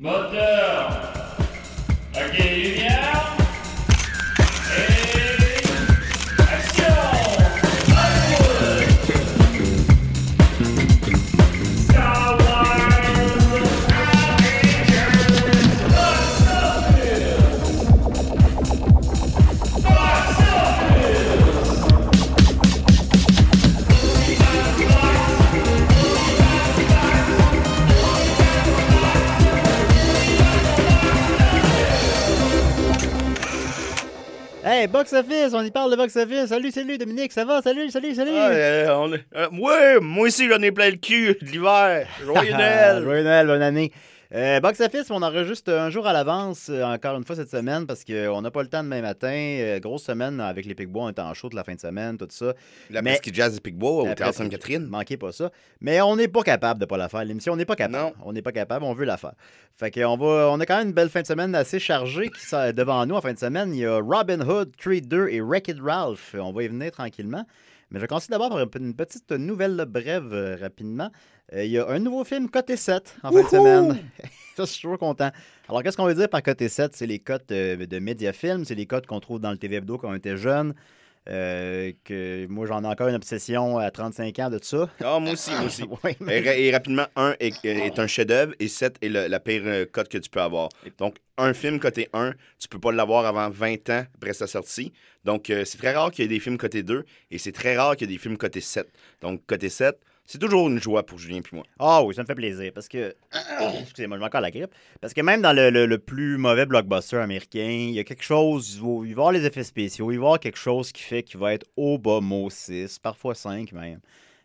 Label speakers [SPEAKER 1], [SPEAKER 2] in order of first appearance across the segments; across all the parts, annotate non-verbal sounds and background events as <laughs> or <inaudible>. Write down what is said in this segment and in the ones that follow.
[SPEAKER 1] Mother
[SPEAKER 2] Hey, box office, on y parle de box office. Salut, salut Dominique, ça va? Salut, salut, salut.
[SPEAKER 3] Ah, euh, on est- euh, ouais, moi aussi, j'en ai plein le cul de l'hiver. <laughs> Joyeux Noël.
[SPEAKER 2] Joyeux Noël, bonne année. Euh, box office, on enregistre un jour à l'avance, euh, encore une fois cette semaine, parce qu'on n'a pas le temps demain matin. Euh, grosse semaine avec les Picbois, on est en toute la fin de semaine, tout ça.
[SPEAKER 3] La
[SPEAKER 2] Mais-
[SPEAKER 3] Presqu'île Jazz de Picbois au Théâtre Sainte-Catherine.
[SPEAKER 2] Manquez pas ça. Mais on n'est pas capable de pas la faire. L'émission, on n'est pas capable.
[SPEAKER 3] Non.
[SPEAKER 2] On n'est pas capable, on veut la faire. Fait qu'on va, on a quand même une belle fin de semaine assez chargée qui devant nous en fin de semaine. Il y a Robin Hood, Creed 2 et Wreck-It Ralph. On va y venir tranquillement. Mais je vais commencer d'abord par une petite nouvelle brève euh, rapidement. Euh, il y a un nouveau film côté 7 en fin de semaine. <laughs> Ça, je suis toujours content. Alors, qu'est-ce qu'on veut dire par côté 7? C'est les cotes euh, de Mediafilm, c'est les cotes qu'on trouve dans le TV Hebdo quand on était jeune. Euh, que moi, j'en ai encore une obsession à 35 ans de ça.
[SPEAKER 3] Ah, moi aussi, moi aussi. <laughs>
[SPEAKER 2] Oui,
[SPEAKER 3] Et,
[SPEAKER 2] mais-
[SPEAKER 3] ra- et rapidement, 1 est, est un chef-d'œuvre et 7 est le- la pire euh, cote que tu peux avoir. Donc, un film côté 1, tu peux pas l'avoir avant 20 ans après sa sortie. Donc, euh, c'est très rare qu'il y ait des films côté 2 et c'est très rare qu'il y ait des films côté 7. Donc, côté 7, c'est toujours une joie pour Julien puis moi.
[SPEAKER 2] Ah oui, ça me fait plaisir parce que. <coughs> Excusez-moi, j'ai encore la grippe. Parce que même dans le, le- plus mauvais blockbuster américain, il y a quelque chose. Il va y avoir les effets spéciaux, il va y avoir quelque chose qui fait qu'il va être au bas mot 6, parfois 5 même.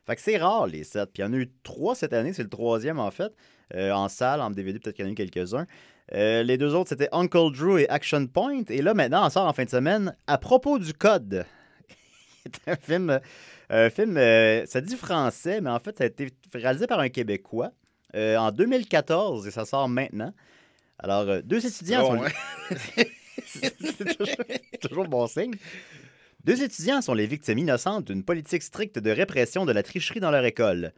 [SPEAKER 2] Fait que c'est rare les 7. Puis il y en a eu 3 cette année, c'est le troisième en fait. Euh, en salle, en DVD, peut-être qu'il y en a eu quelques-uns. Euh, les deux autres, c'était Uncle Drew et Action Point. Et là, maintenant, on sort en fin de semaine à propos du code. <laughs> C'est un film. Un film, euh, ça dit français, mais en fait, ça a été réalisé par un Québécois euh, en 2014 et ça sort maintenant. Alors, euh, deux étudiants sont. <laughs> c'est toujours bon signe. Deux étudiants sont les victimes innocentes d'une politique stricte de répression de la tricherie dans leur école.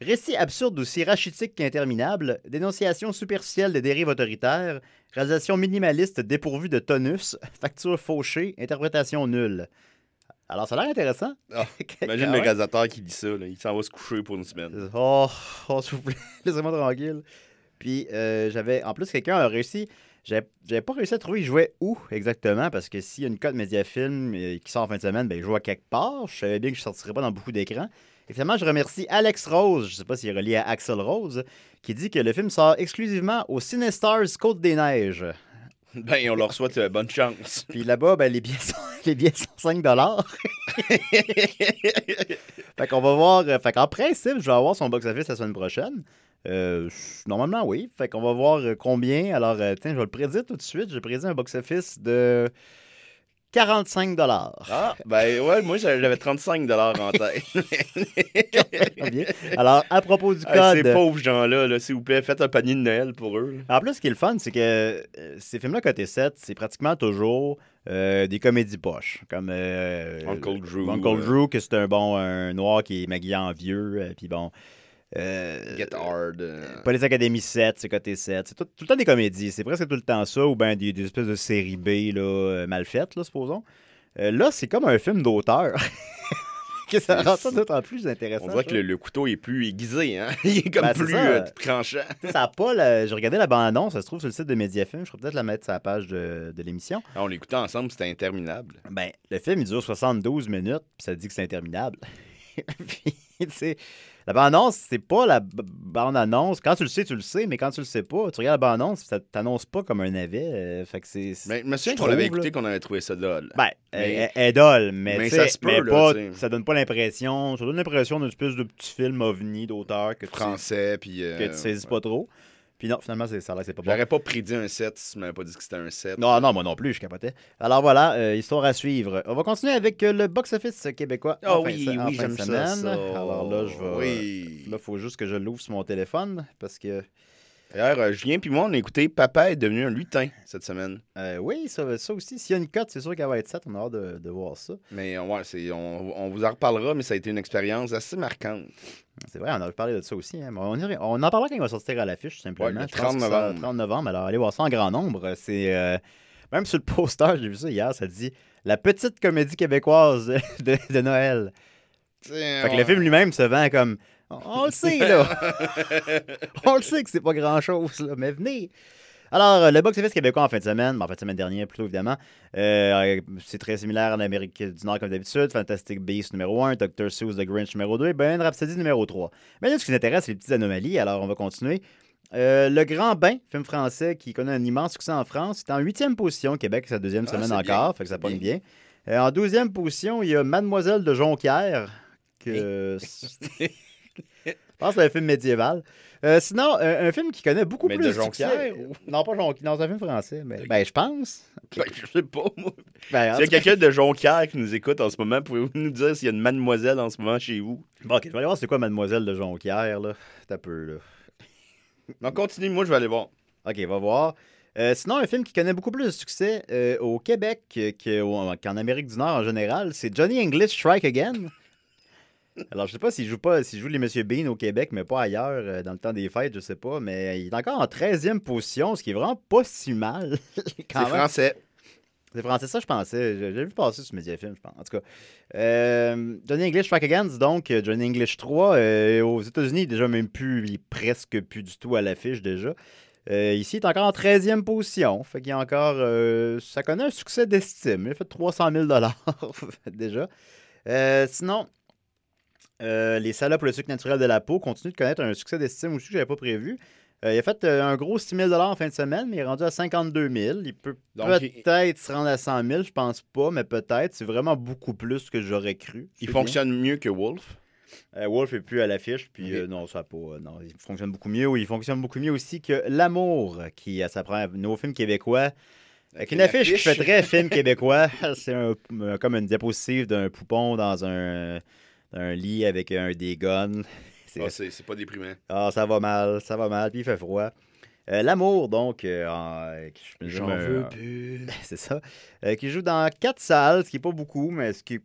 [SPEAKER 2] Récit absurde aussi rachitique qu'interminable, dénonciation superficielle des dérives autoritaires, réalisation minimaliste dépourvue de tonus, facture fauchée, interprétation nulle. Alors, ça a l'air intéressant.
[SPEAKER 3] Ah, <laughs> Imagine
[SPEAKER 2] Ah
[SPEAKER 3] le réalisateur qui dit ça. là. Il s'en va se coucher pour une semaine.
[SPEAKER 2] Oh, oh s'il vous plaît, <laughs> laissez-moi tranquille. Puis euh, j'avais, en plus, quelqu'un a réussi. J'avais pas réussi à trouver il jouait où exactement, parce que s'il y a une cote Mediafilm euh, qui sort en fin de semaine, ben, il joue à quelque part. Je savais bien que je sortirais pas dans beaucoup d'écrans. Et finalement, je remercie Alex Rose, je sais pas s'il est relié à Axel Rose, qui dit que le film sort exclusivement au Cinestars Côte des Neiges. <laughs>
[SPEAKER 3] Ben, on leur souhaite euh, bonne chance.
[SPEAKER 2] Puis là-bas, ben, les, billets sont, <laughs> les billets sont 5 <laughs> Fait qu'on va voir. euh, Fait qu'en principe, je vais avoir son box-office la semaine prochaine. Euh, normalement, oui. Fait qu'on va voir combien. Alors, tiens, je vais le prédire tout de suite. J'ai prédit un box-office de 45
[SPEAKER 3] Ah, ben ouais, moi j'avais 35 en tête.
[SPEAKER 2] Alors, à propos du
[SPEAKER 3] Hey, ces
[SPEAKER 2] code.
[SPEAKER 3] pauvres gens-là, là, s'il vous plaît, faites un panier de Noël pour eux.
[SPEAKER 2] En plus, ce qui est le fun, c'est que euh, ces films-là, côté 7, c'est pratiquement toujours euh, des comédies poches. Comme euh,
[SPEAKER 3] Uncle Drew,
[SPEAKER 2] Uncle. Drew, que c'est un bon un noir qui est maquillé en vieux. euh, Puis bon. Euh,
[SPEAKER 3] Get hard. euh.
[SPEAKER 2] Police Academy 7, c'est côté 7. C'est tout, tout le temps des comédies. C'est presque tout le temps ça, ou bien des, des espèces de séries B là, euh, mal faites, là, supposons. Euh, là, c'est comme un film d'auteur. <laughs> que ça rend ça d'autant plus intéressant.
[SPEAKER 3] On dirait que le, le couteau est plus aiguisé, hein? <laughs> Il est comme
[SPEAKER 2] Ben,
[SPEAKER 3] plus tranchant. <laughs>
[SPEAKER 2] Ça a pas la- J'ai regardé la bande-annonce, ça se trouve sur le site de Mediafilm. Je vais peut-être la mettre sur la page de, de l'émission.
[SPEAKER 3] Ah, on l'écoutait ensemble, c'était interminable.
[SPEAKER 2] Ben, le film, il dure 72 minutes, puis ça dit que c'est interminable. puis, tu sais, la bande-annonce, c'est pas la bande-annonce. Quand tu le sais, tu le sais, mais quand tu le sais pas, tu regardes la bande-annonce, ça t'annonce pas comme un navet. euh, fait que c'est.
[SPEAKER 3] Mais je me souviens qu'on l'avait écouté, qu'on avait trouvé ça drôle.
[SPEAKER 2] Ben,
[SPEAKER 3] Mais-
[SPEAKER 2] elle, est dole, mais,
[SPEAKER 3] ça se peut,
[SPEAKER 2] mais pas- ça donne pas l'impression. Ça donne l'impression d'une espèce de petit film ovni d'auteur que tu,
[SPEAKER 3] Français, puis. euh,
[SPEAKER 2] que tu saisis pas trop. Puis non, finalement, c'est, ça que c'est pas bon.
[SPEAKER 3] J'aurais pas prédit un 7 si tu m'avais pas dit que c'était un 7.
[SPEAKER 2] Non, non, moi non plus, je capotais. Alors voilà, euh, histoire à suivre. On va continuer avec euh, le box-office québécois.
[SPEAKER 3] Ah
[SPEAKER 2] fin
[SPEAKER 3] oui, oui, j'aime ça,
[SPEAKER 2] semaine.
[SPEAKER 3] ça.
[SPEAKER 2] Alors là, je vais.
[SPEAKER 3] Oui.
[SPEAKER 2] Là, il faut juste que je l'ouvre sur mon téléphone parce que
[SPEAKER 3] D'ailleurs, euh, Julien puis moi, on a écouté Papa est devenu un lutin cette semaine.
[SPEAKER 2] Euh, oui, ça, ça aussi. S'il y a une cote, c'est sûr qu'elle va être 7. On a hâte de, de voir ça.
[SPEAKER 3] Mais euh, ouais, on, on vous en reparlera, mais ça a été une expérience assez marquante.
[SPEAKER 2] C'est vrai, on a parlé de ça aussi. hein. On, en parlera quand il va sortir à l'affiche, simplement.
[SPEAKER 3] Ouais, le
[SPEAKER 2] Je pense
[SPEAKER 3] 30
[SPEAKER 2] que ça-
[SPEAKER 3] novembre.
[SPEAKER 2] 30 novembre. Alors, allez voir ça en grand nombre. C'est. euh, Même sur le <laughs> poster, j'ai vu ça hier, ça dit La petite comédie québécoise de, de Noël. Fait que le film lui-même se vend comme. On, le sait, là. <laughs> on le sait que c'est pas grand-chose, là, mais venez. Alors, euh, le box-office québécois en fin de semaine, ben, en fin de semaine dernière plutôt évidemment, euh, c'est très similaire en Amérique du Nord comme d'habitude. Fantastic Beasts numéro 1, Dr. Seuss The Grinch numéro 2 et Ben Rhapsody numéro 3. Mais là, ce qui nous intéresse, c'est les petites anomalies, alors on va continuer. Euh, le Grand Bain, film français qui connaît un immense succès en France, c'est en huitième position. Québec, c'est sa deuxième
[SPEAKER 3] Ah,
[SPEAKER 2] semaine encore,
[SPEAKER 3] bien.
[SPEAKER 2] fait que ça pogne bien. Euh, en douzième position, il y a Mademoiselle de Jonquière, que... <laughs> Je pense que c'est un film médiéval. Euh, sinon, un, un film qui connaît beaucoup
[SPEAKER 3] Mais
[SPEAKER 2] plus
[SPEAKER 3] de
[SPEAKER 2] succès-
[SPEAKER 3] Jonquière, ou-
[SPEAKER 2] Non, pas Jonquière. C'est un film français. Mais... Ben, je pense.
[SPEAKER 3] Ben, je sais pas, moi.
[SPEAKER 2] Ben, en
[SPEAKER 3] S'il y a quelqu'un de Jonquière qui nous écoute en ce moment, pouvez-vous nous dire s'il y a une mademoiselle en ce moment chez vous?
[SPEAKER 2] Bon, ok, je vais aller voir c'est quoi Mademoiselle de Jonquière, là. T'as peu, là.
[SPEAKER 3] Non, continue, moi je vais aller voir.
[SPEAKER 2] Ok, va voir. Euh, sinon, un film qui connaît beaucoup plus de succès euh, au Québec qu'en Amérique du Nord en général, c'est Johnny English Strike Again. Alors, je sais pas s'il joue pas, s'il joue les Monsieur Bean au Québec, mais pas ailleurs, euh, dans le temps des fêtes, je sais pas. Mais il est encore en 13e position, ce qui est vraiment pas si mal. <laughs>
[SPEAKER 3] C'est français.
[SPEAKER 2] C'est français, ça, je pensais. J'ai vu passer sur Mediafilm, je pense. En tout cas, euh, Johnny English Strike Again, dis donc euh, Johnny English 3. euh, aux États-Unis, déjà même plus, il est presque plus du tout à l'affiche déjà. Euh, ici, il est encore en 13e position. Fait qu'il a encore. ça connaît un succès d'estime. Il a fait 300 000 <laughs> déjà. Sinon, euh, les salades pour le sucre naturel de la peau continuent de connaître un succès d'estime aussi que je n'avais pas prévu. Euh, il a fait euh, un gros 6 000 en fin de semaine, mais il est rendu à 52 000. Il peut peut-être se rendre à 100 000, je pense pas, mais peut-être. C'est vraiment beaucoup plus que j'aurais cru.
[SPEAKER 3] Il fonctionne mieux que Wolf?
[SPEAKER 2] Euh, Wolf est plus à l'affiche, puis non, ça pas. non, il fonctionne beaucoup mieux. Il fonctionne beaucoup mieux aussi que L'amour, qui a sa première nouveau film québécois. Avec une affiche qui fait très <laughs> film québécois. <laughs> C'est un- comme une diapositive d'un poupon dans un, un lit avec un des guns. <laughs> C'est
[SPEAKER 3] Ah, c'est pas déprimant.
[SPEAKER 2] ah, ça va mal, ça va mal, puis il fait froid. Euh, L'amour, donc, euh, présume,
[SPEAKER 3] J'en
[SPEAKER 2] euh,
[SPEAKER 3] veux <laughs> plus.
[SPEAKER 2] c'est ça, euh, qui joue dans quatre salles, ce qui est pas beaucoup, mais ce qui est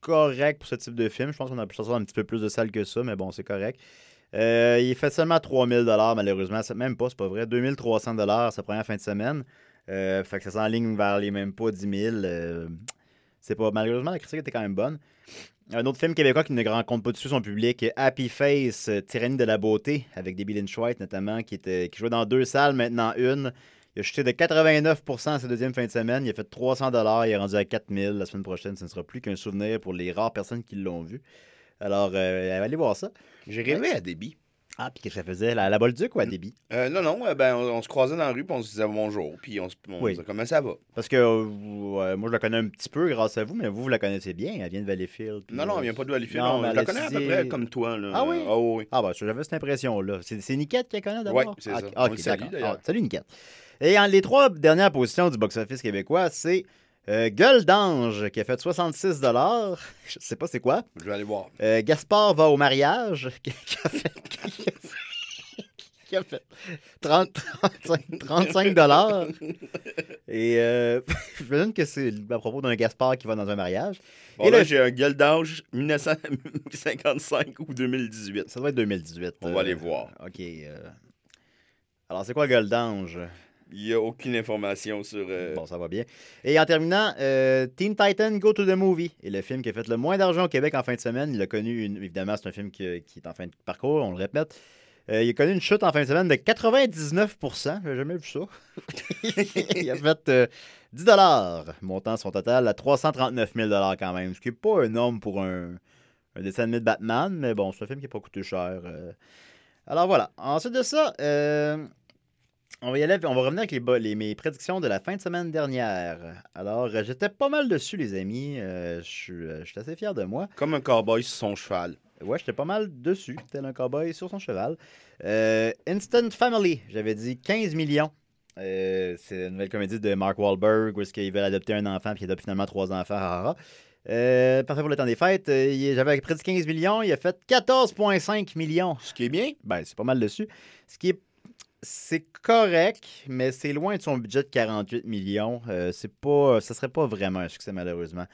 [SPEAKER 2] correct pour ce type de film. Je pense qu'on a pu sortir un petit peu plus de salles que ça, mais bon, c'est correct. Euh, il fait seulement 3000 malheureusement. Même pas, c'est pas vrai. 2300 sa première fin de semaine. Euh, fait que ça s'enligne vers les mêmes pas 10 000. euh, c'est pas... Malheureusement, la critique était quand même bonne. Un autre film québécois qui ne rencontre pas dessus son public, Happy Face, euh, Tyrannie de la beauté, avec Debbie Lynch White notamment, qui, était, qui jouait dans deux salles, maintenant une. Il a chuté de 89% à sa deuxième fin de semaine. Il a fait 300 Il est rendu à 4000 la semaine prochaine. Ce ne sera plus qu'un souvenir pour les rares personnes qui l'ont vu. Alors, euh, allez voir ça.
[SPEAKER 3] J'ai rêvé à débit.
[SPEAKER 2] Ah, puis qu'est-ce que ça faisait? La, la Bolduc ou à débit?
[SPEAKER 3] Euh, non, non, euh, ben, on, on se croisait dans la rue, puis on se disait bonjour, puis on se on
[SPEAKER 2] Oui.
[SPEAKER 3] disait comment ça va.
[SPEAKER 2] Parce que euh, moi, je la connais un petit peu grâce à vous, mais vous, vous la connaissez bien. Elle vient de Valleyfield. puis,
[SPEAKER 3] Non, non, elle vient pas de Valleyfield.
[SPEAKER 2] non,
[SPEAKER 3] non,
[SPEAKER 2] mais
[SPEAKER 3] je la connais à peu près comme toi. Là.
[SPEAKER 2] Ah oui?
[SPEAKER 3] Ah oui.
[SPEAKER 2] Ah, bah, j'avais cette impression-là. C'est c'est Niquette qui la connaît d'abord?
[SPEAKER 3] Ouais, c'est
[SPEAKER 2] Ah,
[SPEAKER 3] ça.
[SPEAKER 2] ok,
[SPEAKER 3] On le salue.
[SPEAKER 2] Ah, salut, Niquette. Et en, les trois dernières positions du box-office québécois, c'est euh, Gueule d'ange qui a fait 66 <laughs> Je sais pas c'est quoi.
[SPEAKER 3] Je vais aller voir.
[SPEAKER 2] Euh, Gaspard va au mariage <laughs> qui, a fait. Qui a fait, qui a fait 30, 35, 35 dollars. Et euh, <laughs> je me que c'est à propos d'un Gaspard qui va dans un mariage.
[SPEAKER 3] Bon,
[SPEAKER 2] Et
[SPEAKER 3] là,
[SPEAKER 2] le-
[SPEAKER 3] j'ai un gueule d'âge 1955 ou 2018.
[SPEAKER 2] Ça doit être 2018.
[SPEAKER 3] On va aller voir.
[SPEAKER 2] OK. euh. Alors, c'est quoi Gueule d'ange?
[SPEAKER 3] Il n'y a aucune information sur. euh,
[SPEAKER 2] Bon, ça va bien. Et en terminant, euh, Teen Titan Go to the Movie est le film qui a fait le moins d'argent au Québec en fin de semaine. Il a connu, une- évidemment, c'est un film qui, qui est en fin de parcours, on le répète. Euh, il a connu une chute en fin de semaine de 99 J'ai jamais vu ça. <laughs> il a fait euh, 10 montant son total à 339 000 quand même, ce qui n'est pas énorme pour un, dessin animé de Batman, mais bon, c'est un film qui n'a pas coûté cher. euh. Alors voilà. Ensuite de ça, euh, on va y aller, on va revenir avec les, mes prédictions de la fin de semaine dernière. Alors, euh, j'étais pas mal dessus, les amis. Euh, je suis euh, je suis assez fier de moi.
[SPEAKER 3] Comme un cowboy sur son cheval.
[SPEAKER 2] Ouais, j'étais pas mal dessus, tel un cowboy sur son cheval. Euh, Instant Family, j'avais dit 15 millions. Euh, c'est une nouvelle comédie de Mark Wahlberg où est-ce qu'il veut adopter un enfant puis il adopte finalement trois enfants. ha. Euh, parfait pour le temps des fêtes. Euh, J'avais prédit 15 millions, il a fait 14,5 millions.
[SPEAKER 3] Ce qui est bien.
[SPEAKER 2] Ben, c'est pas mal dessus. Ce qui est c'est correct, mais c'est loin de son budget de 48 millions. Euh, c'est pas, ça serait pas vraiment un succès, malheureusement.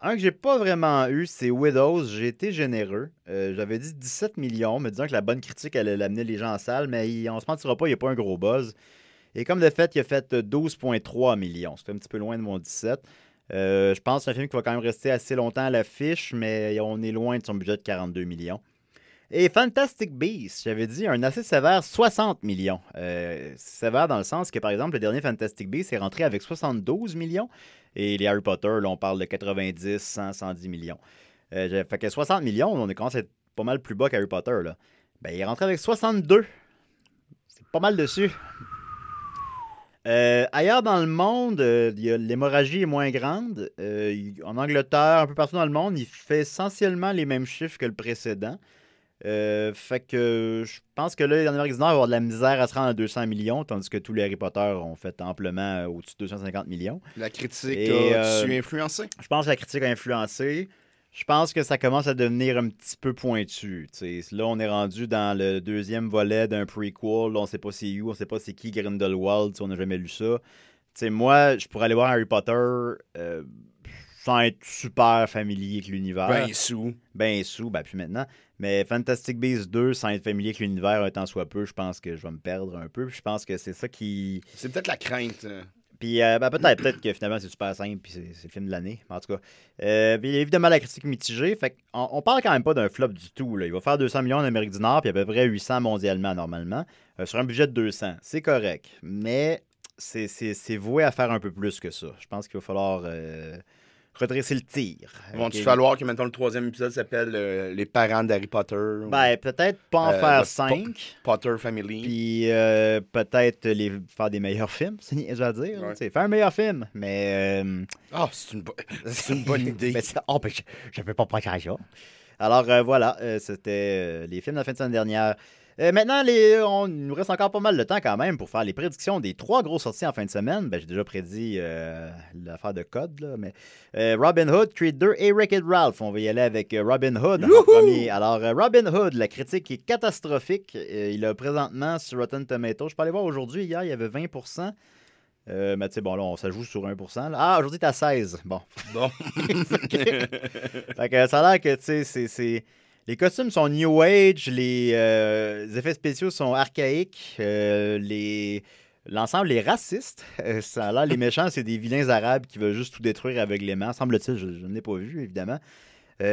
[SPEAKER 2] Un que j'ai pas vraiment eu, c'est Widows. J'ai été généreux. Euh, J'avais dit 17 millions, me disant que la bonne critique allait amener les gens en salle, mais il, on se mentira pas, il n'y a pas un gros buzz. Et comme de fait, il a fait 12,3 millions. C'est un petit peu loin de mon 17. Euh, je pense que c'est un film qui va quand même rester assez longtemps à l'affiche, mais on est loin de son budget de 42 millions. Et Fantastic Beasts, j'avais dit un assez sévère 60 millions. Euh, sévère dans le sens que, par exemple, le dernier Fantastic Beasts est rentré avec 72 millions. Et les Harry Potter, là, on parle de 90, 100, 110 millions. Euh, fait que 60 millions, on est commence à être pas mal plus bas qu'Harry Potter. Là. Ben, il est rentré avec 62. C'est pas mal dessus. Euh, ailleurs dans le monde, euh, l'hémorragie est moins grande. En Angleterre, un peu partout dans le monde, il fait essentiellement les mêmes chiffres que le précédent. Euh, fait que je pense que là, en Amérique du Nord, va avoir de la misère à se rendre à 200 millions, tandis que tous les Harry Potter ont fait amplement euh, au-dessus de 250 millions.
[SPEAKER 3] La critique
[SPEAKER 2] Et,
[SPEAKER 3] a-tu
[SPEAKER 2] euh,
[SPEAKER 3] influencé?
[SPEAKER 2] Je pense que la critique a influencé. Je pense que ça commence à devenir un petit peu pointu. tu. Là, on est rendu dans le deuxième volet d'un prequel. Là, on sait pas c'est où, on sait pas c'est qui Grindelwald, tu on n'a jamais lu ça. Tu moi, je pourrais aller voir Harry Potter euh, sans être super familier avec l'univers.
[SPEAKER 3] Ben sous.
[SPEAKER 2] Ben sous, ben plus maintenant. Mais Fantastic Beasts 2, sans être familier avec l'univers un tant soit peu, je pense que je vais me perdre un peu. Puis Je pense que c'est ça qui...
[SPEAKER 3] C'est peut-être la crainte. euh.
[SPEAKER 2] Puis euh, ben, peut-être peut-être que finalement c'est super simple puis c'est le film de l'année. En tout cas. Euh, puis évidemment la critique mitigée. Fait qu'on on parle quand même pas d'un flop du tout. Là. Il va faire 200 millions en Amérique du Nord puis à peu près 800 mondialement normalement. euh, sur un budget de 200. C'est correct. Mais c'est voué à faire un peu plus que ça. Je pense qu'il va falloir euh, redresser le tir.
[SPEAKER 3] Vont-tu falloir que maintenant le troisième épisode s'appelle euh, Les parents d'Harry Potter? ou
[SPEAKER 2] Ben peut-être pas en
[SPEAKER 3] Euh,
[SPEAKER 2] faire 5.
[SPEAKER 3] Potter Family.
[SPEAKER 2] Puis euh, peut-être les faire des meilleurs films, <laughs> c'est à dire.
[SPEAKER 3] Ouais.
[SPEAKER 2] Faire un meilleur film, mais...
[SPEAKER 3] Ah, c'est une, bo- <laughs> une bonne <laughs> idée.
[SPEAKER 2] Mais ça- oh, ben, je- ne peux pas à ça. Alors voilà, c'était les films de la fin de semaine dernière. Euh, maintenant, les, on, il nous reste encore pas mal de temps quand même pour faire les prédictions des trois grosses sorties en fin de semaine. Ben, J'ai déjà prédit euh, l'affaire de code, là, mais euh, Robin Hood, Creed 2 et Wreck-It Ralph. On va y aller avec Robin Hood en premier. Alors, Robin Hood, la critique est catastrophique. Il a présentement sur Rotten Tomatoes, je peux aller voir aujourd'hui, hier, il y avait 20% euh, mais tu sais, bon, là, on s'ajoute sur 1 là. Ah, aujourd'hui, t'as 16. Bon,
[SPEAKER 3] Bon. <laughs>
[SPEAKER 2] fait que ça a l'air que, tu sais, c'est... Les costumes sont New Age, les, euh, effets spéciaux sont archaïques, euh. L'ensemble est raciste. <laughs> Euh, ça a les méchants, c'est des vilains arabes qui veulent juste tout détruire aveuglément. Semble-t-il, je, je ne pas vu, évidemment. Tout,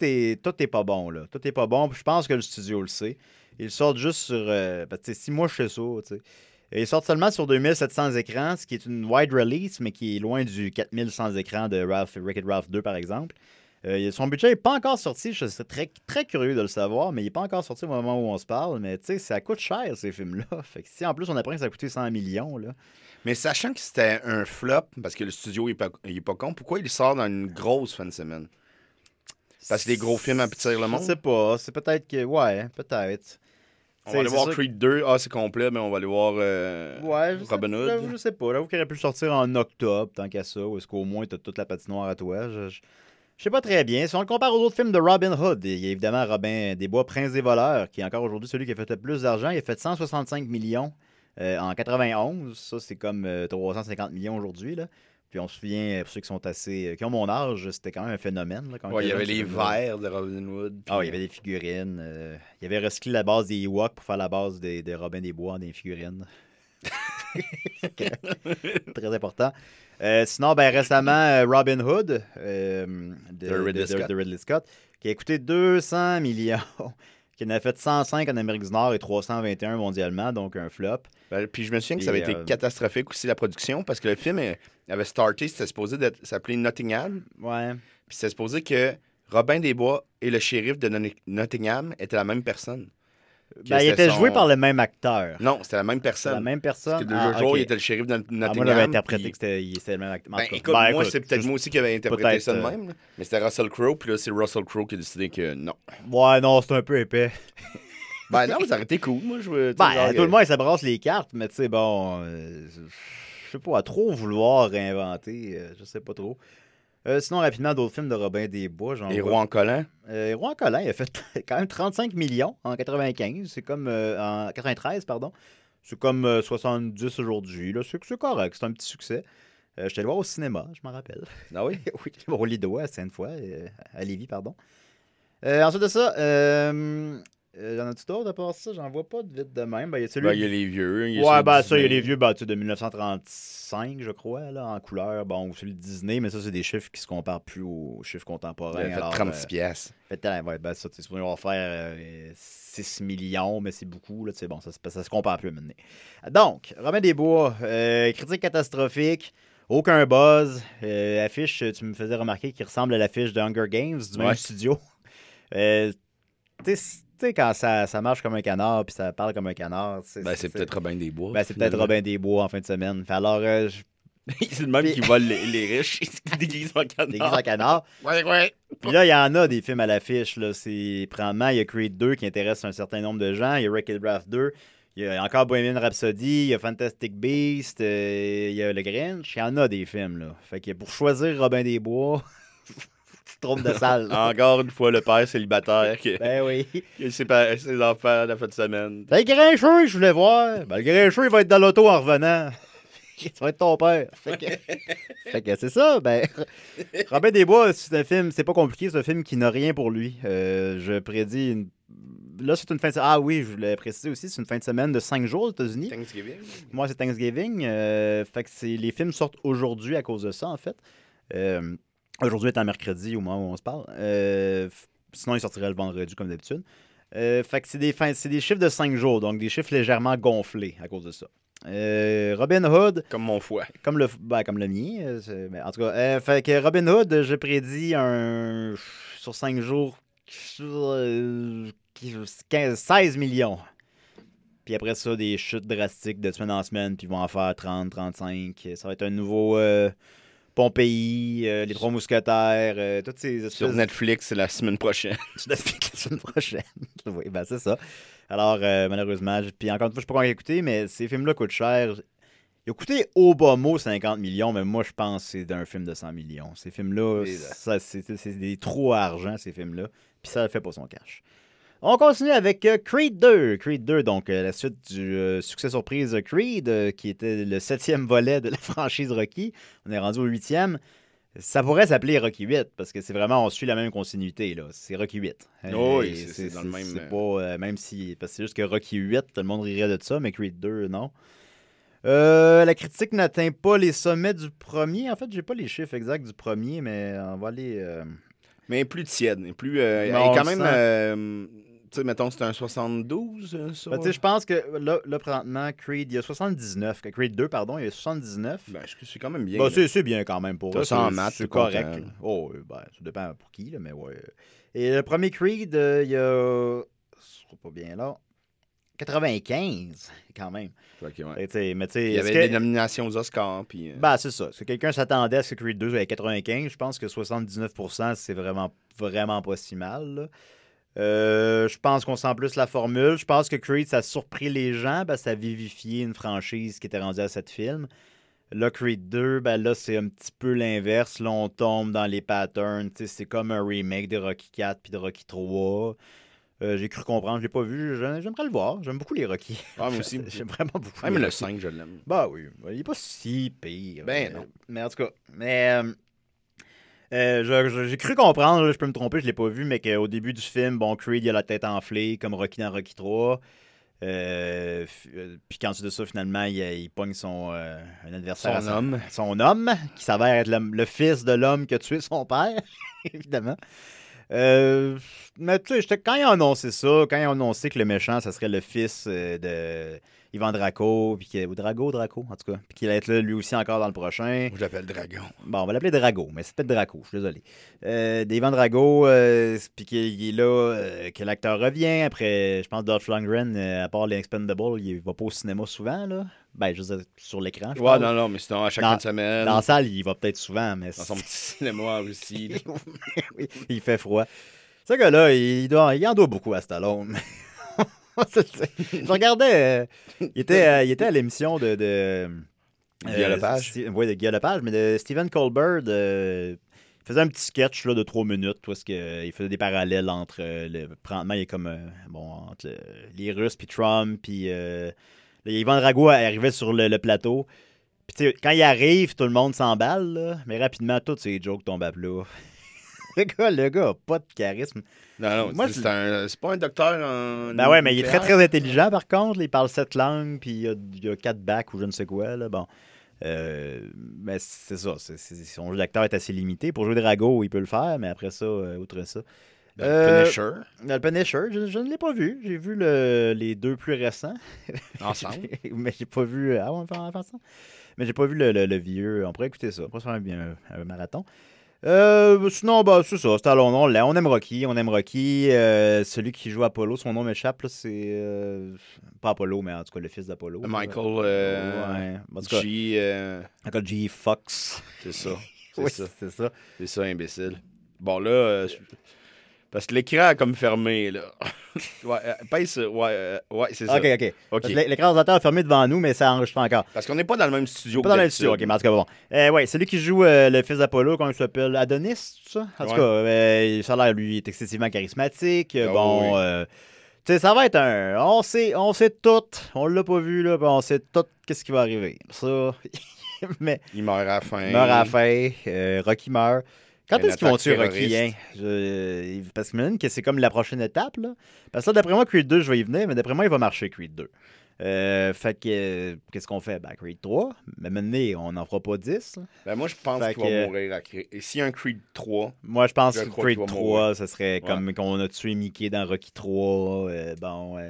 [SPEAKER 2] est, pas bon, là. Tout est pas bon. Je pense que le studio le sait. Ils sortent juste sur... euh, parce si moi, je fais ça, Ils sortent seulement sur 2700 écrans, ce qui est une wide release, mais qui est loin du 4100 écrans de Ralph, Wreck-It Ralph 2, par exemple. Euh, son budget n'est pas encore sorti. Je serais très, très curieux de le savoir, mais il n'est pas encore sorti au moment où on se parle. Mais tu sais, ça coûte cher, ces films-là. <laughs> Fait que si en plus on apprend que ça a coûté 100 millions, là.
[SPEAKER 3] Mais sachant que c'était un flop, parce que le studio n'est pas, il est pas con, pourquoi il sort dans une grosse fin de semaine? Parce que les gros films attirent le monde?
[SPEAKER 2] Je sais pas. C'est peut-être que. Ouais, peut-être.
[SPEAKER 3] On va aller voir Creed 2. Ah, c'est complet, mais on va aller voir euh,
[SPEAKER 2] Ouais, je sais,
[SPEAKER 3] Robin Hood.
[SPEAKER 2] j'avoue, Je sais pas. J'avoue qu'il aurait pu le sortir en octobre, tant qu'à ça. Ou est-ce qu'au moins, t'as toute la patinoire à toi? Je, je- je sais pas très bien. Si on le compare aux autres films de Robin Hood, il y a évidemment Robin des Bois, Prince des voleurs, qui est encore aujourd'hui celui qui a fait le plus d'argent. Il a fait 165 millions euh, en 91. Ça, c'est comme euh, 350 millions aujourd'hui. là. Puis on se souvient, pour ceux qui sont assez. qui ont mon âge, c'était quand même un phénomène. là, quand on
[SPEAKER 3] Ouais, il y avait les verres de Robin Hood.
[SPEAKER 2] Ah, il y avait des figurines. euh, il y avait recyclé la base des Ewoks pour faire la base des, des Robin des Bois des figurines. <laughs> <laughs> Très important. Euh, sinon, ben, récemment, euh, Robin Hood euh, de,
[SPEAKER 3] De Ridley
[SPEAKER 2] de- de-
[SPEAKER 3] Scott.
[SPEAKER 2] de Ridley Scott, qui a coûté 200 millions, <laughs> qui en a fait 105 en Amérique du Nord et 321 mondialement, donc un flop.
[SPEAKER 3] Ben, puis je me souviens que ça avait été
[SPEAKER 2] euh,
[SPEAKER 3] catastrophique aussi, la production, parce que le film avait starté, c'était supposé s'appeler Nottingham.
[SPEAKER 2] Ouais.
[SPEAKER 3] Puis c'était supposé que Robin des Bois et le shérif de Not- Nottingham étaient la même personne.
[SPEAKER 2] Ben, il était
[SPEAKER 3] son-
[SPEAKER 2] joué par le même acteur.
[SPEAKER 3] Non, c'était la même personne.
[SPEAKER 2] la même
[SPEAKER 3] Parce
[SPEAKER 2] personne.
[SPEAKER 3] que de
[SPEAKER 2] Ah,
[SPEAKER 3] deux jours,
[SPEAKER 2] ok.
[SPEAKER 3] il était le shérif de
[SPEAKER 2] Ah,
[SPEAKER 3] Nottingham.
[SPEAKER 2] moi, j'avais interprété
[SPEAKER 3] puis-
[SPEAKER 2] que c'était il- le même acteur. En
[SPEAKER 3] Ben, écoute,
[SPEAKER 2] ben,
[SPEAKER 3] moi, c'est peut-être
[SPEAKER 2] juste-
[SPEAKER 3] moi aussi qui avait interprété ça de
[SPEAKER 2] euh,
[SPEAKER 3] même. là. Mais c'était Russell Crowe, puis là, c'est Russell Crowe qui a décidé que non.
[SPEAKER 2] Ouais, non, c'est un peu épais.
[SPEAKER 3] Ben non, aurait été cool. Moi, je veux.
[SPEAKER 2] Ben,
[SPEAKER 3] genre,
[SPEAKER 2] tout le monde, ça brasse les cartes, mais tu sais, bon, euh, je sais pas, à trop vouloir réinventer, euh, je sais pas trop. Euh, sinon, rapidement, d'autres films de Robin des Bois. J'en
[SPEAKER 3] Les
[SPEAKER 2] vois-
[SPEAKER 3] rois en collant.
[SPEAKER 2] Euh, en collant, il a fait <laughs> quand même 35 millions en 95. C'est comme. euh, en 93, pardon. C'est comme euh, 70 aujourd'hui. là. C'est correct. C'est un petit succès. Euh, J'étais allé le voir au cinéma, je m'en rappelle.
[SPEAKER 3] Ah oui? <laughs>
[SPEAKER 2] oui, au Lido à Sainte-Foy, euh, à Lévis, pardon. Euh, ensuite de ça, euh, y'en a-tu d'autres à part ça? J'en vois pas de vite de même. Ben, il y a celui
[SPEAKER 3] Ben, il y a les vieux. il y a
[SPEAKER 2] Ouais, ben ça, il y a les vieux ben, tu sais, de 1935, je crois, là, en couleur. Bon, celui de Disney, mais ça, c'est des chiffres qui se comparent plus aux chiffres contemporains.
[SPEAKER 3] A fait
[SPEAKER 2] alors,
[SPEAKER 3] 30
[SPEAKER 2] euh,
[SPEAKER 3] pièces.
[SPEAKER 2] fait, ouais, ben ça, tu sais, supposé avoir faire euh, 6 millions, mais c'est beaucoup, là, tu sais, bon, ça, se- ça se compare plus maintenant. Donc, Romain Desbois, euh, critique catastrophique, aucun buzz, euh, affiche, tu me faisais remarquer qu'il ressemble à l'affiche de Hunger Games du même studio. Euh, tu sais, tu sais, quand ça, ça marche comme un canard, puis ça parle comme un canard, tu sais,
[SPEAKER 3] Ben, c'est peut-être Robin des Bois.
[SPEAKER 2] ben, c'est peut-être Robin Desbois en fin de semaine. Fait alors, euh, je <laughs>
[SPEAKER 3] c'est le même
[SPEAKER 2] Puis-
[SPEAKER 3] qui vole les, les riches. <laughs> Se déguise en canard.
[SPEAKER 2] déguise en canard.
[SPEAKER 3] Ouais, ouais.
[SPEAKER 2] Puis là, il y en a des films à l'affiche. là. C'est Premièrement, il y a Creed 2 qui intéresse un certain nombre de gens. Il y a Wreck-It Ralph 2. Il y a encore Bohemian Rhapsody. Il y a Fantastic Beast. euh, il y a Le Grinch. Il y en a des films. là. Fait que pour choisir Robin des Bois, <laughs> de salle. <laughs>
[SPEAKER 3] Encore une fois, le père célibataire qui,
[SPEAKER 2] Ben oui.
[SPEAKER 3] qui a séparé ses enfants la fin de semaine.
[SPEAKER 2] Ben, le Grincheux, je voulais voir. Ben, le Grincheux, il va être dans l'auto en revenant. <laughs> Ça va être ton père. Fait que, <laughs> fait que c'est ça. Ben, Robin Desbois, c'est un film, c'est pas compliqué, c'est un film qui n'a rien pour lui. Euh, je prédis une... Là, c'est une fin de Ah oui, je voulais préciser aussi, c'est une fin de semaine de 5 jours aux États-Unis.
[SPEAKER 3] Thanksgiving.
[SPEAKER 2] Moi, c'est Thanksgiving. euh, fait que c'est... les films sortent aujourd'hui à cause de ça, en fait. Euh, aujourd'hui étant mercredi au moment où on se parle. Euh, sinon, il sortirait le vendredi comme d'habitude. Euh, fait que c'est des, c'est des chiffres de 5 jours, donc des chiffres légèrement gonflés à cause de ça. Euh, Robin Hood,
[SPEAKER 3] Comme mon foie.
[SPEAKER 2] comme le, ben, comme le mien. euh, mais en tout cas, euh, fait que Robin Hood, je prédis un sur 5 jours euh, 15 16 millions. Puis après ça, des chutes drastiques de semaine en semaine, puis ils vont en faire 30, 35. Ça va être un nouveau Pompéi, euh, Les Trois Mousquetaires, euh, toutes ces espèces
[SPEAKER 3] Sur Netflix, la semaine prochaine. <laughs>
[SPEAKER 2] je l'explique la semaine prochaine. <laughs> oui, ben c'est ça. Alors, euh, malheureusement, je- puis encore une fois, je sais pas a coûté, mais ces films-là coûtent cher. Il a coûté au bas mot 50 millions, mais moi, je pense que c'est d'un film de 100 millions. Ces films-là, c'est des trous à argent, ces films-là. Puis ça ne fait pas son cash. On continue avec euh, Creed 2. Creed 2, donc euh, la suite du euh, succès surprise de Creed, euh, qui était le septième <laughs> volet de la franchise Rocky. On est rendu au huitième. Ça pourrait s'appeler Rocky 8 parce que c'est vraiment, on suit la même continuité. là. C'est Rocky 8.
[SPEAKER 3] Oh oui, c'est- dans le même,
[SPEAKER 2] C'est pas, euh, même si. Parce que c'est juste que Rocky 8, tout le monde rirait de ça, mais Creed 2, non. Euh, la critique n'atteint pas les sommets du premier. En fait, j'ai pas les chiffres exacts du premier, mais on va aller. euh,
[SPEAKER 3] Mais plus tiède. Plus, euh, elle
[SPEAKER 2] Non,
[SPEAKER 3] est quand même. Sais, mettons, c'est un 72. euh, ça?
[SPEAKER 2] Ben, tu sais, je pense que là, là, présentement, Creed, il y a 79. que Creed 2, pardon, il y a 79.
[SPEAKER 3] Ben, je- c'est quand même bien. Là.
[SPEAKER 2] c'est bien quand même pour eux. c'est- correct. Oh, euh, ben, ça dépend pour qui, là, mais ouais. Et le premier Creed, euh, il y a. Ce sera pas bien là. 95, quand même.
[SPEAKER 3] Ouais.
[SPEAKER 2] Mais
[SPEAKER 3] Il y avait
[SPEAKER 2] que-
[SPEAKER 3] des nominations aux Oscars. Puis,
[SPEAKER 2] Ben, c'est ça. Si quelqu'un s'attendait à ce que Creed 2 ait 95, je pense que 79%, c'est vraiment, vraiment pas si mal. là. Euh, je pense qu'on sent plus la formule. Je pense que Creed, ça a surpris les gens. Ben, ça a vivifié une franchise qui était rendue à sept films. Là, Creed 2, ben là, c'est un petit peu l'inverse. Là, on tombe dans les patterns. C'est comme un remake de Rocky 4 puis de Rocky 3. Euh, J'ai cru comprendre, je l'ai pas vu. J'aime- J'aimerais le voir. J'aime beaucoup les Rocky.
[SPEAKER 3] Ah, moi aussi. <laughs>
[SPEAKER 2] J'aime vraiment beaucoup.
[SPEAKER 3] Même
[SPEAKER 2] les
[SPEAKER 3] le
[SPEAKER 2] Rocky.
[SPEAKER 3] 5, je l'aime.
[SPEAKER 2] Bah oui, il est pas si pire.
[SPEAKER 3] Ben non.
[SPEAKER 2] Mais en tout cas, mais euh, euh, j'ai cru comprendre, je peux me tromper, je l'ai pas vu, mais qu'au début du film, bon, Creed, il a la tête enflée, comme Rocky dans Rocky 3. Euh, euh, puis quand tu de ça, finalement, il, il pogne son euh, un adversaire.
[SPEAKER 3] Son
[SPEAKER 2] à
[SPEAKER 3] homme.
[SPEAKER 2] Son homme, qui s'avère être le, le fils de l'homme qui a tué son père, <laughs> évidemment. Euh, mais tu sais, quand ils ont annoncé ça, quand ils ont annoncé que le méchant, ça serait le fils de Ivan Draco, puis ou Drago, Draco, en tout cas, puis qu'il allait être là lui aussi encore dans le prochain.
[SPEAKER 3] Je l'appelle Dragon.
[SPEAKER 2] Bon, on va l'appeler Drago, mais c'est peut-être Draco, je suis désolé. Euh, Drago, euh, puis qu'il il est là, euh, que l'acteur revient. Après, je pense Dolph Lundgren, euh, à part les Expendables, il va pas au cinéma souvent, là. Ben, je veux dire, sur l'écran, je
[SPEAKER 3] Ouais, non, non, mais sinon, à chaque
[SPEAKER 2] Dans-
[SPEAKER 3] semaine,
[SPEAKER 2] Dans la salle, il va peut-être souvent, mais
[SPEAKER 3] dans son petit cinéma. <laughs>
[SPEAKER 2] Oui, il fait froid. Ce gars-là, il, doit, il en doit beaucoup à Stallone. <laughs> Je regardais, euh, il, était, euh, il était à l'émission de... de
[SPEAKER 3] Guy Lepage.
[SPEAKER 2] oui, de Guy Lepage, mais de Stephen Colbert. euh, faisait un petit sketch là, de trois minutes est-ce que, euh, il faisait des parallèles entre euh, le présentement, il est comme euh, bon entre les Russes puis Trump puis euh, Yvan Drago arrivait sur le, le plateau. Puis quand il arrive, tout le monde s'emballe, mais rapidement toutes ces jokes tombent à plat. Le gars, le gars a pas de charisme?
[SPEAKER 3] Non, non,
[SPEAKER 2] Moi,
[SPEAKER 3] c'est un- pas un docteur en.
[SPEAKER 2] Ben ouais, mais il est très très intelligent par contre. il parle sept langues, puis il a, il y a quatre bacs ou je ne sais quoi. Là. Bon. Euh, mais c'est ça. son jeu d'acteur est assez limité. Pour jouer Drago, il peut le faire, mais après ça, euh, outre ça.
[SPEAKER 3] Ben,
[SPEAKER 2] Euh,
[SPEAKER 3] Punisher,
[SPEAKER 2] Dans Le Punisher, je, je ne l'ai pas vu. J'ai vu le- les deux plus récents. <laughs>
[SPEAKER 3] ensemble? <laughs>
[SPEAKER 2] mais j'ai pas vu. Ah, on va faire ça. Mais j'ai pas vu le, le- le vieux. On pourrait écouter ça. On pourrait se faire un marathon. Euh, sinon, bah, c'est ça. C'est on, on, on aime Rocky. On aime Rocky. Euh, celui qui joue Apollo, son nom m'échappe. là, C'est. euh, pas Apollo, mais en tout cas, le fils d'Apollo. là.
[SPEAKER 3] Michael euh,
[SPEAKER 2] Ouais. En tout cas,
[SPEAKER 3] G. euh,
[SPEAKER 2] Michael G. Fox.
[SPEAKER 3] c'est ça. <laughs> C'est
[SPEAKER 2] Oui,
[SPEAKER 3] ça.
[SPEAKER 2] c'est ça.
[SPEAKER 3] C'est ça, imbécile. Bon, là. euh, je- parce que l'écran a comme fermé, là. <laughs> ouais, euh, pèse, ouais, euh, ouais, c'est ça.
[SPEAKER 2] Ok, ok.
[SPEAKER 3] Ok.
[SPEAKER 2] Parce que l'é- L'écran d'ordinateur est fermé devant nous, mais ça enregistre encore.
[SPEAKER 3] Parce qu'on n'est pas dans le même studio.
[SPEAKER 2] Pas dans le studio, ok, mais en tout cas, bon. Euh, ouais, celui qui joue euh, le fils d'Apollo, comment il s'appelle Adonis, tout ça? En tout
[SPEAKER 3] Ouais.
[SPEAKER 2] cas, ça a l'air, lui, est excessivement charismatique.
[SPEAKER 3] Ah
[SPEAKER 2] bon,
[SPEAKER 3] oui.
[SPEAKER 2] tu sais, ça va être un. On sait, on sait tout. On l'a pas vu, là, on sait tout qu'est-ce qui va arriver. Ça. <laughs> mais
[SPEAKER 3] Il meurt à la fin.
[SPEAKER 2] il meurt à la fin, Rocky meurt. Quand est-ce qu'ils vont tuer Rocky,
[SPEAKER 3] terroriste.
[SPEAKER 2] hein? Je- Parce que j'imagine que c'est comme la prochaine étape, là. Parce que là, d'après moi, Creed 2, je vais y venir, mais d'après moi, il va marcher, Creed 2. Euh, fait que, euh, qu'est-ce qu'on fait? Ben, Creed 3. Mais maintenant, on n'en fera pas 10. là.
[SPEAKER 3] Ben, moi, je pense qu'il va mourir à Creed. Et s'il y a un Creed 3,
[SPEAKER 2] Moi, je pense
[SPEAKER 3] Je
[SPEAKER 2] que Creed
[SPEAKER 3] qu'il va
[SPEAKER 2] 3,
[SPEAKER 3] mourir.
[SPEAKER 2] ce serait comme qu'on a tué Mickey dans Rocky 3. euh, bon, euh,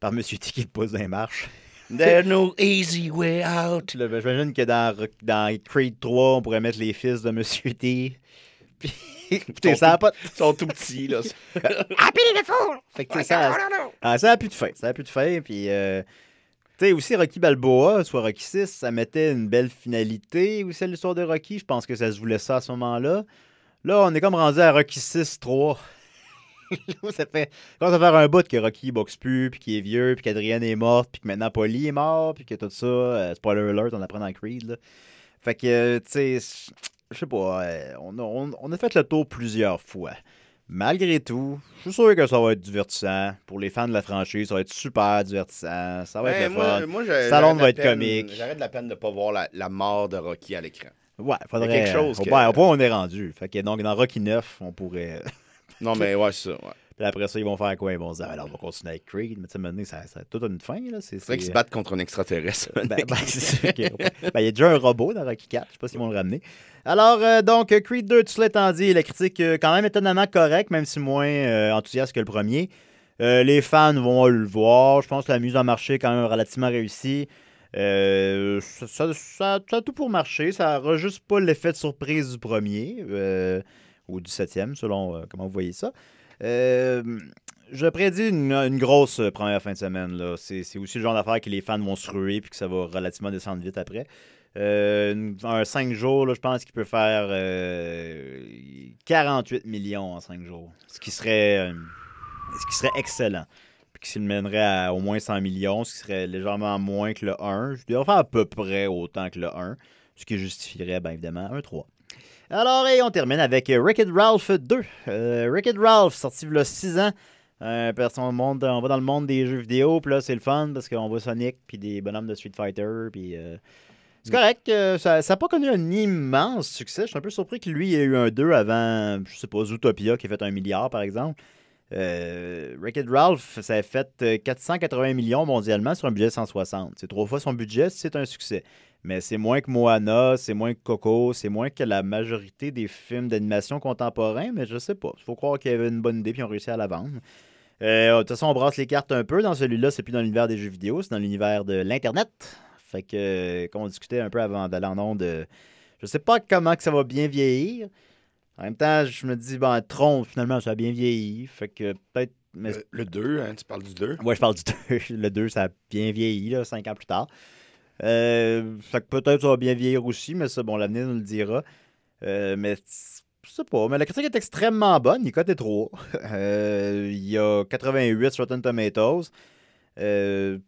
[SPEAKER 2] par Monsieur T qui le pousse dans les marches.
[SPEAKER 3] There's no easy way out.
[SPEAKER 2] Là, ben, J'imagine que dans, dans Creed 3, on pourrait mettre les fils de Monsieur T. <laughs> Puis, écoutez, ça pas
[SPEAKER 3] Ils sont tout petits, là. <laughs>
[SPEAKER 2] Happy the Fool! Fait que, ça, ah, ça a plus de fin. Ça a plus de fin. Puis, euh, tu sais, aussi Rocky Balboa, soit Rocky 6, ça mettait une belle finalité. Aussi, à l'histoire de Rocky, je pense que ça se voulait ça à ce moment-là. Là, on est comme rendu à Rocky 6, 3. Ça fait quand ça fait un bout que Rocky boxe plus, puis qu'il est vieux, puis qu'Adrienne est morte, puis que maintenant Polly est mort, puis que tout ça, euh, spoiler alert, on apprend dans Creed. Là. Fait que, euh, tu sais, je sais pas, euh, on, a, on- on a fait le tour plusieurs fois. Malgré tout, je suis sûr que ça va être divertissant. Pour les fans de la franchise, ça va être super divertissant. Ça va être
[SPEAKER 3] Ben,
[SPEAKER 2] le
[SPEAKER 3] moi,
[SPEAKER 2] fun.
[SPEAKER 3] moi, de
[SPEAKER 2] va être
[SPEAKER 3] peine-
[SPEAKER 2] comique.
[SPEAKER 3] De la peine de ne pas voir la, la mort de Rocky à l'écran.
[SPEAKER 2] Ouais, faudrait.
[SPEAKER 3] Il y a quelque chose
[SPEAKER 2] Au
[SPEAKER 3] que-
[SPEAKER 2] point, au point on est rendu. Fait que donc, dans Rocky 9, on pourrait.
[SPEAKER 3] Non, mais ouais, c'est ça. Ouais.
[SPEAKER 2] Puis après ça, ils vont faire quoi? Ils vont se dire, alors, on va continuer avec Creed. Mais tu sais, maintenant, ça, ça a toute une fin. là. C'est,
[SPEAKER 3] vrai qu'ils se battent contre un extraterrestre.
[SPEAKER 2] Ben, ben, c'est sûr que- ben, il y a déjà un robot dans Rocky 4. Je sais pas s'ils vont le ramener. Alors, euh, donc, Creed 2, tout cela étant dit, la critique euh, quand même étonnamment correcte, même si moins euh, enthousiaste que le premier. Euh, les fans vont le voir. Je pense que la mise en marché est quand même relativement réussie. Ça, ça- ça- ça a tout pour marcher. Ça n'aura juste pas l'effet de surprise du premier euh, ou du septième, selon euh, comment vous voyez ça. Euh, je prédis une, grosse euh, première fin de semaine. là. C'est aussi le genre d'affaire que les fans vont se ruer puis que ça va relativement descendre vite après. Un 5 jours, là, je pense qu'il peut faire euh, 48 millions en 5 jours. Ce qui serait, ce qui serait excellent. Puis qu'il mènerait à au moins 100 millions, ce qui serait légèrement moins que le 1. Je devrais faire à peu près autant que le 1. Ce qui justifierait, bien évidemment, un 3. Alors, et on termine avec euh, Wreck-It Ralph 2. Euh, Wreck-It Ralph, sorti il y a 6 ans. Euh, on, va dans le monde des jeux vidéo, puis là, c'est le fun parce qu'on voit Sonic, puis des bonhommes de Street Fighter, puis... c'est correct. ça n'a pas connu un immense succès. Je suis un peu surpris que lui ait eu un 2 avant, je sais pas, Zootopia qui a fait un milliard, par exemple. Euh, Wreck-It Ralph, ça a fait euh, 480 millions mondialement sur un budget de 160. C'est trois fois son budget, c'est un succès. Mais c'est moins que Moana, c'est moins que Coco, c'est moins que la majorité des films d'animation contemporains, mais je sais pas. Il faut croire qu'il y avait une bonne idée puis ils ont réussi à la vendre. Euh, de toute façon, on brasse les cartes un peu. Dans celui-là, c'est plus dans l'univers des jeux vidéo, c'est dans l'univers de l'Internet. Fait que, euh, comme on discutait un peu avant d'aller en onde, euh, je sais pas comment que ça va bien vieillir. En même temps, je me dis, ben, Tron, finalement, ça a bien vieilli. Fait que peut-être. Mais...
[SPEAKER 3] Le, le 2, hein, tu parles du 2.
[SPEAKER 2] Ouais, je parle du 2. <laughs> Le 2, ça a bien vieilli, là, 5 ans plus tard. Euh, fait que peut-être ça va bien vieillir aussi, mais ça, bon, l'avenir nous le dira. Euh, mais je sais pas. Mais la critique est extrêmement bonne. Il est trop haut. <laughs> Euh, il y a 88 sur Rotten Tomatoes. Euh,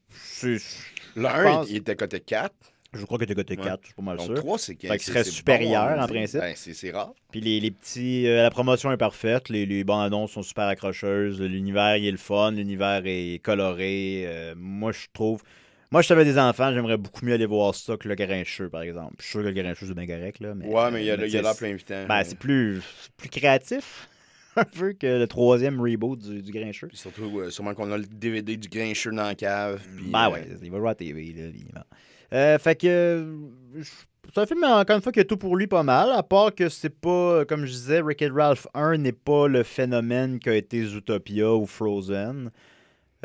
[SPEAKER 3] 1,
[SPEAKER 2] pense-
[SPEAKER 3] il était coté 4.
[SPEAKER 2] Je crois que t'as coté
[SPEAKER 3] Ouais.
[SPEAKER 2] 4, je suis pas mal
[SPEAKER 3] Donc
[SPEAKER 2] sûr.
[SPEAKER 3] 3, c'est
[SPEAKER 2] qu'il serait supérieur,
[SPEAKER 3] bon,
[SPEAKER 2] en principe.
[SPEAKER 3] Ben, c'est rare.
[SPEAKER 2] Puis les, les petits. euh, la promotion est parfaite. Les, les bandes annonces sont super accrocheuses. L'univers, il est le fun. L'univers est coloré. Moi, je trouve. Moi, je savais des enfants, j'aimerais beaucoup mieux aller voir ça que le Grincheux, par exemple. Je suis sûr que le Grincheux, c'est bien correct, là. Mais,
[SPEAKER 3] ouais, mais il y a,
[SPEAKER 2] mais
[SPEAKER 3] il y a l'air plein invitant.
[SPEAKER 2] Ben, c'est plus, c'est plus créatif, <laughs> un peu, que le troisième reboot du, du Grincheux.
[SPEAKER 3] Puis surtout, euh, sûrement qu'on a le DVD du Grincheux dans la cave. Puis,
[SPEAKER 2] Ben
[SPEAKER 3] euh,
[SPEAKER 2] ouais, il va jouer à la TV, là, évidemment. Euh, fait que. euh, C'est un film, encore une fois, qui a tout pour lui pas mal, à part que c'est pas, comme je disais, Wreck-It Ralph 1 n'est pas le phénomène qu'a été Zootopia ou Frozen.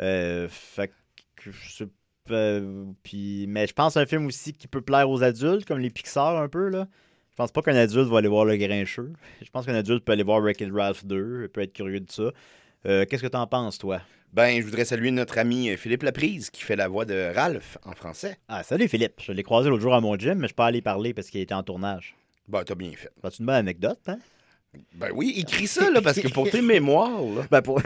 [SPEAKER 2] Euh, fait que je puis, mais je pense c'est un film aussi qui peut plaire aux adultes, comme les Pixar un peu, là. Je pense pas qu'un adulte va aller voir Le Grincheux. Je pense qu'un adulte peut aller voir Wreck-It Ralph 2, peut être curieux de ça. Euh, Qu'est-ce que t'en penses, toi?
[SPEAKER 3] Ben, je voudrais saluer notre ami euh, Philippe Laprise qui fait la voix de Ralph en français.
[SPEAKER 2] Ah, salut Philippe. Je l'ai croisé l'autre jour à mon gym, mais je suis pas allé parler parce qu'il était en tournage.
[SPEAKER 3] Ben, t'as bien fait.
[SPEAKER 2] C'est une bonne anecdote, hein?
[SPEAKER 3] Ben oui, écris ça, là, parce que pour tes <laughs> mémoires, là.
[SPEAKER 2] Ben, pour...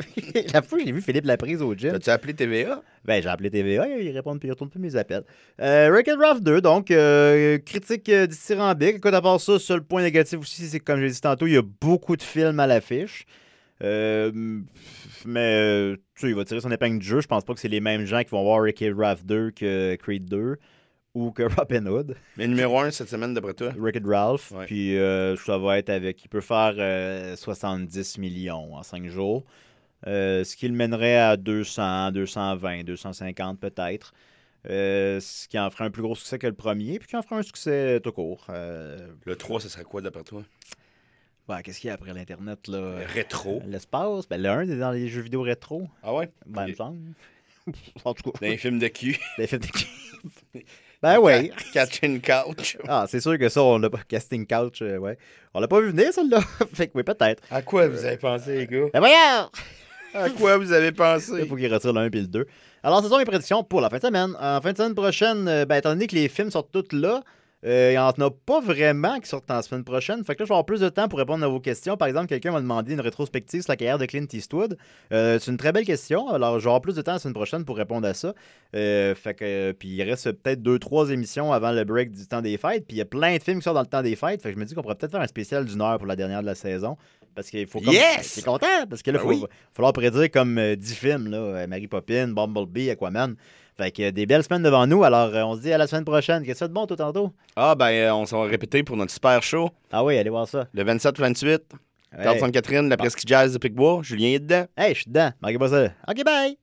[SPEAKER 2] <laughs> la fois que j'ai vu Philippe Laprise au gym,
[SPEAKER 3] T'as-tu appelé TVA?
[SPEAKER 2] ben, j'ai appelé TVA, il répond, il retourne plus mes appels. Euh, Wreck-It Ralph 2, donc, euh, critique euh, dithyrambique. Écoute, à part ça, seul point négatif aussi, c'est que, comme j'ai dit tantôt, il y a beaucoup de films à l'affiche. Euh, mais, euh, tu sais, il va tirer son épingle du jeu. Je pense pas que c'est les mêmes gens qui vont voir Wreck-It Ralph 2 que Creed 2 ou que <laughs> Robin Hood.
[SPEAKER 3] Mais numéro 1 cette semaine, d'après toi?
[SPEAKER 2] Wreck-It Ralph.
[SPEAKER 3] Ouais.
[SPEAKER 2] Puis euh, ça va être avec. Il peut faire euh, 70 millions en 5 jours. Euh, ce qui le mènerait à 200, 220, 250 peut-être. Euh, ce qui en ferait un plus gros succès que le premier, puis qui en ferait un succès tout court. Euh,
[SPEAKER 3] Le 3, ce serait quoi, d'après toi?
[SPEAKER 2] ben, Qu'est-ce qu'il y a après l'Internet là?
[SPEAKER 3] Rétro.
[SPEAKER 2] L'espace? Ben, Le 1 est dans les jeux vidéo rétro.
[SPEAKER 3] Ah ouais?
[SPEAKER 2] Ben, il me semble. <laughs> en tout cas,
[SPEAKER 3] Dans les films de cul.
[SPEAKER 2] des films de- <laughs> Ben ouais.
[SPEAKER 3] Catching Couch. <laughs>
[SPEAKER 2] Ah, c'est sûr que ça, on l'a pas. Casting Couch, euh, ouais. On l'a pas vu venir, celle-là. <laughs> fait que oui, peut-être.
[SPEAKER 3] À quoi vous avez pensé, les gars?
[SPEAKER 2] Ben voyons! <laughs>
[SPEAKER 3] À quoi vous avez
[SPEAKER 2] Il
[SPEAKER 3] pensé?
[SPEAKER 2] faut qu'il retire le 1 puis le 2. Alors, ce sont mes prédictions pour la fin de semaine. En fin de semaine prochaine, euh, ben, étant donné que les films sortent tous là, euh, il n'y en a pas vraiment qui sortent en semaine prochaine. Fait que là, je vais avoir plus de temps pour répondre à vos questions. Par exemple, quelqu'un m'a demandé une rétrospective sur la carrière de Clint Eastwood. Euh, c'est une très belle question. Alors, je vais avoir plus de temps la semaine prochaine pour répondre à ça. Euh, fait que, puis il reste peut-être deux, trois émissions avant le break du temps des fêtes. Puis il y a plein de films qui sortent dans le temps des fêtes. Fait que je me dis qu'on pourrait peut-être faire un spécial d'une heure pour la dernière de la saison. Parce qu'il faut comme...
[SPEAKER 3] Yes!
[SPEAKER 2] C'est content, parce que là,
[SPEAKER 3] Ben
[SPEAKER 2] il
[SPEAKER 3] oui.
[SPEAKER 2] va falloir prédire comme euh, 10 films, là. Mary Poppins, Bumblebee, Aquaman. Fait que euh, des belles semaines devant nous. Alors, euh, on se dit à la semaine prochaine. Qu'est-ce que ça de bon, tout tantôt?
[SPEAKER 3] Ah, ben, euh, on s'en va répéter pour notre super show.
[SPEAKER 2] Ah oui, allez voir ça.
[SPEAKER 3] Le 27-28,
[SPEAKER 2] Hey,
[SPEAKER 3] Théâtre Sainte-Catherine, la presqu'île jazz de Picbois. Julien est dedans.
[SPEAKER 2] hey je suis dedans. Manquez pas ça. OK, bye!